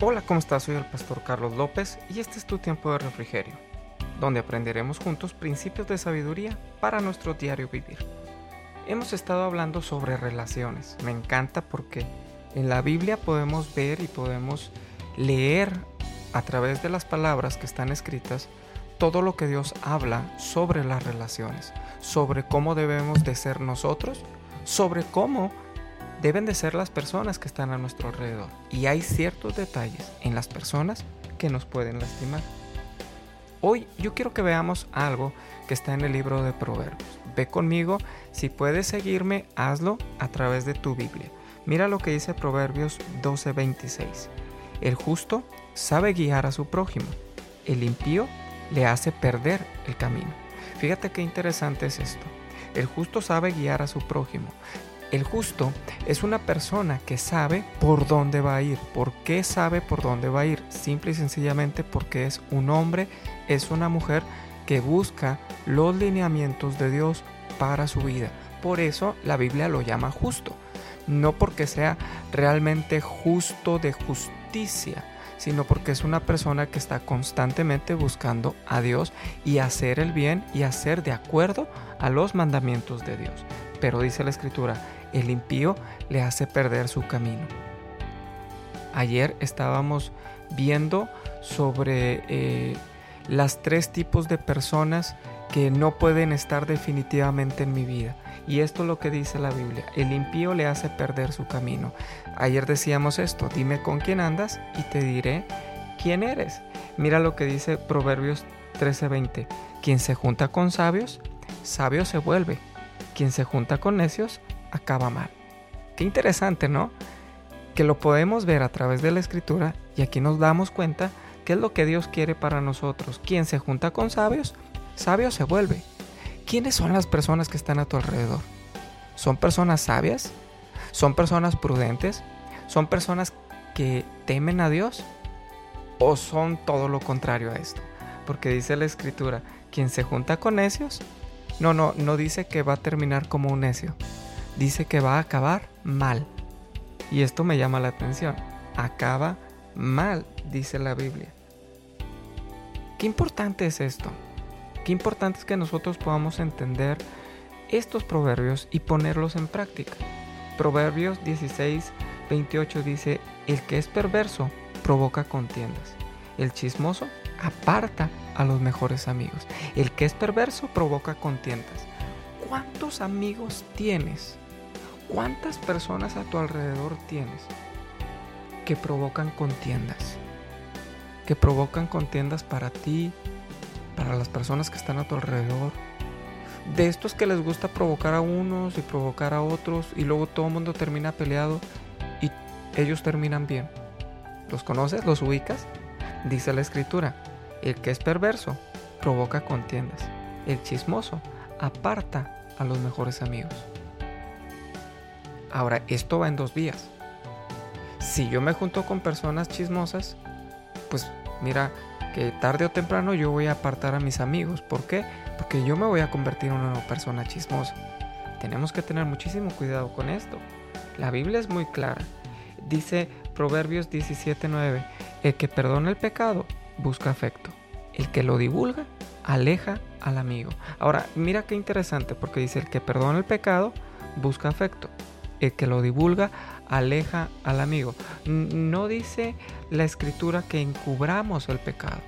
Hola, ¿cómo estás? Soy el pastor Carlos López y este es tu tiempo de refrigerio, donde aprenderemos juntos principios de sabiduría para nuestro diario vivir. Hemos estado hablando sobre relaciones. Me encanta porque en la Biblia podemos ver y podemos leer a través de las palabras que están escritas todo lo que Dios habla sobre las relaciones, sobre cómo debemos de ser nosotros, sobre cómo deben de ser las personas que están a nuestro alrededor. Y hay ciertos detalles en las personas que nos pueden lastimar. Hoy yo quiero que veamos algo que está en el libro de Proverbios. Ve conmigo, si puedes seguirme, hazlo a través de tu Biblia. Mira lo que dice Proverbios 12:26. El justo sabe guiar a su prójimo, el impío le hace perder el camino. Fíjate qué interesante es esto. El justo sabe guiar a su prójimo. El justo es una persona que sabe por dónde va a ir. ¿Por qué sabe por dónde va a ir? Simple y sencillamente porque es un hombre, es una mujer que busca los lineamientos de Dios para su vida. Por eso la Biblia lo llama justo. No porque sea realmente justo de justicia, sino porque es una persona que está constantemente buscando a Dios y hacer el bien y hacer de acuerdo a los mandamientos de Dios. Pero dice la escritura, el impío le hace perder su camino. Ayer estábamos viendo sobre eh, las tres tipos de personas que no pueden estar definitivamente en mi vida. Y esto es lo que dice la Biblia. El impío le hace perder su camino. Ayer decíamos esto, dime con quién andas y te diré quién eres. Mira lo que dice Proverbios 13:20. Quien se junta con sabios, sabio se vuelve. Quien se junta con necios, acaba mal. Qué interesante, ¿no? Que lo podemos ver a través de la escritura y aquí nos damos cuenta qué es lo que Dios quiere para nosotros. Quien se junta con sabios, sabio se vuelve. ¿Quiénes son las personas que están a tu alrededor? ¿Son personas sabias? ¿Son personas prudentes? ¿Son personas que temen a Dios? ¿O son todo lo contrario a esto? Porque dice la escritura, quien se junta con necios, no, no, no dice que va a terminar como un necio, dice que va a acabar mal. Y esto me llama la atención. Acaba mal, dice la Biblia. Qué importante es esto. Qué importante es que nosotros podamos entender estos proverbios y ponerlos en práctica. Proverbios 16, 28 dice, el que es perverso provoca contiendas. El chismoso aparta a los mejores amigos. El que es perverso provoca contiendas. ¿Cuántos amigos tienes ¿Cuántas personas a tu alrededor tienes que provocan contiendas? Que provocan contiendas para ti, para las personas que están a tu alrededor. De estos que les gusta provocar a unos y provocar a otros y luego todo el mundo termina peleado y ellos terminan bien. ¿Los conoces? ¿Los ubicas? Dice la escritura, el que es perverso provoca contiendas. El chismoso aparta a los mejores amigos. Ahora, esto va en dos vías. Si yo me junto con personas chismosas, pues mira que tarde o temprano yo voy a apartar a mis amigos. ¿Por qué? Porque yo me voy a convertir en una persona chismosa. Tenemos que tener muchísimo cuidado con esto. La Biblia es muy clara. Dice Proverbios 17:9, el que perdona el pecado busca afecto. El que lo divulga aleja al amigo. Ahora, mira qué interesante porque dice el que perdona el pecado busca afecto el que lo divulga aleja al amigo. No dice la escritura que encubramos el pecado.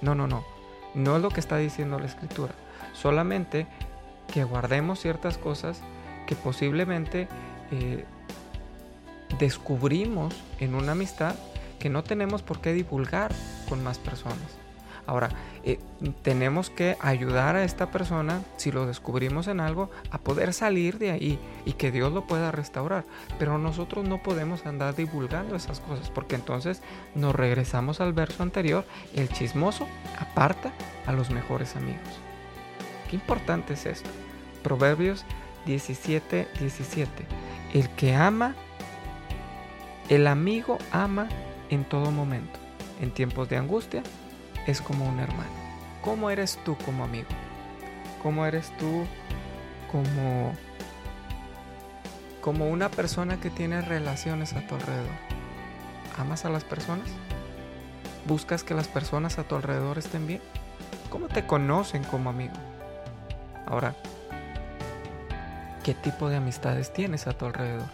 No, no, no. No es lo que está diciendo la escritura. Solamente que guardemos ciertas cosas que posiblemente eh, descubrimos en una amistad que no tenemos por qué divulgar con más personas. Ahora, eh, tenemos que ayudar a esta persona, si lo descubrimos en algo, a poder salir de ahí y que Dios lo pueda restaurar. Pero nosotros no podemos andar divulgando esas cosas, porque entonces nos regresamos al verso anterior, el chismoso aparta a los mejores amigos. Qué importante es esto. Proverbios 17, 17. El que ama, el amigo ama en todo momento. En tiempos de angustia es como un hermano. ¿Cómo eres tú como amigo? ¿Cómo eres tú como como una persona que tiene relaciones a tu alrededor? ¿Amas a las personas? ¿Buscas que las personas a tu alrededor estén bien? ¿Cómo te conocen como amigo? Ahora, ¿qué tipo de amistades tienes a tu alrededor?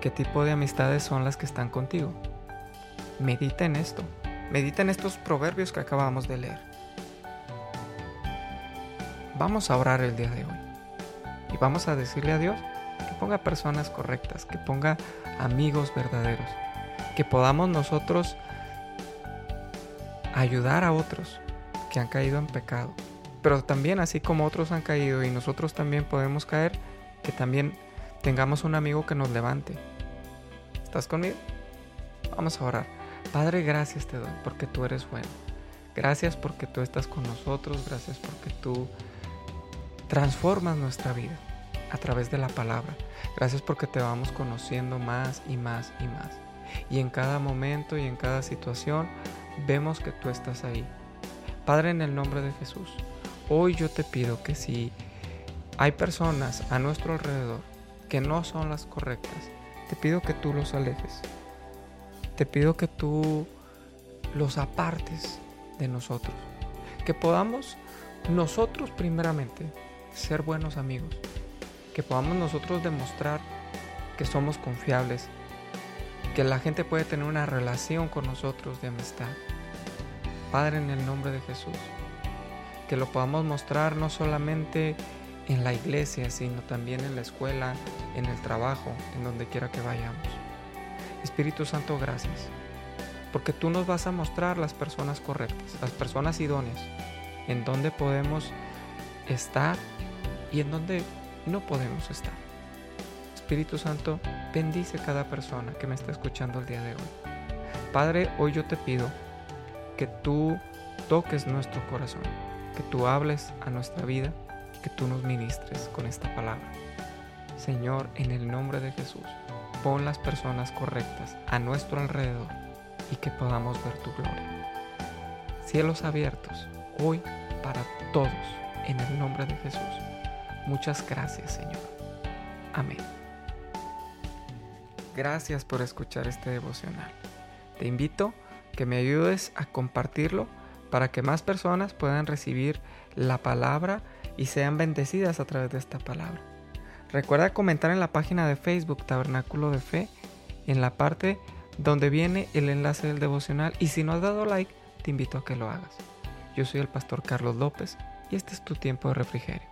¿Qué tipo de amistades son las que están contigo? Medita en esto. Medita en estos proverbios que acabamos de leer. Vamos a orar el día de hoy. Y vamos a decirle a Dios que ponga personas correctas, que ponga amigos verdaderos, que podamos nosotros ayudar a otros que han caído en pecado. Pero también así como otros han caído y nosotros también podemos caer, que también tengamos un amigo que nos levante. ¿Estás conmigo? Vamos a orar. Padre, gracias te doy porque tú eres bueno. Gracias porque tú estás con nosotros. Gracias porque tú transformas nuestra vida a través de la palabra. Gracias porque te vamos conociendo más y más y más. Y en cada momento y en cada situación vemos que tú estás ahí. Padre, en el nombre de Jesús, hoy yo te pido que si hay personas a nuestro alrededor que no son las correctas, te pido que tú los alejes. Te pido que tú los apartes de nosotros. Que podamos nosotros primeramente ser buenos amigos. Que podamos nosotros demostrar que somos confiables, que la gente puede tener una relación con nosotros de amistad. Padre, en el nombre de Jesús, que lo podamos mostrar no solamente en la iglesia, sino también en la escuela, en el trabajo, en donde quiera que vayamos. Espíritu Santo, gracias, porque tú nos vas a mostrar las personas correctas, las personas idóneas, en donde podemos estar y en donde no podemos estar. Espíritu Santo, bendice cada persona que me está escuchando el día de hoy. Padre, hoy yo te pido que tú toques nuestro corazón, que tú hables a nuestra vida, que tú nos ministres con esta palabra. Señor, en el nombre de Jesús, pon las personas correctas a nuestro alrededor y que podamos ver tu gloria. Cielos abiertos, hoy para todos, en el nombre de Jesús. Muchas gracias, Señor. Amén. Gracias por escuchar este devocional. Te invito que me ayudes a compartirlo para que más personas puedan recibir la palabra y sean bendecidas a través de esta palabra. Recuerda comentar en la página de Facebook Tabernáculo de Fe, en la parte donde viene el enlace del devocional y si no has dado like, te invito a que lo hagas. Yo soy el pastor Carlos López y este es tu tiempo de refrigerio.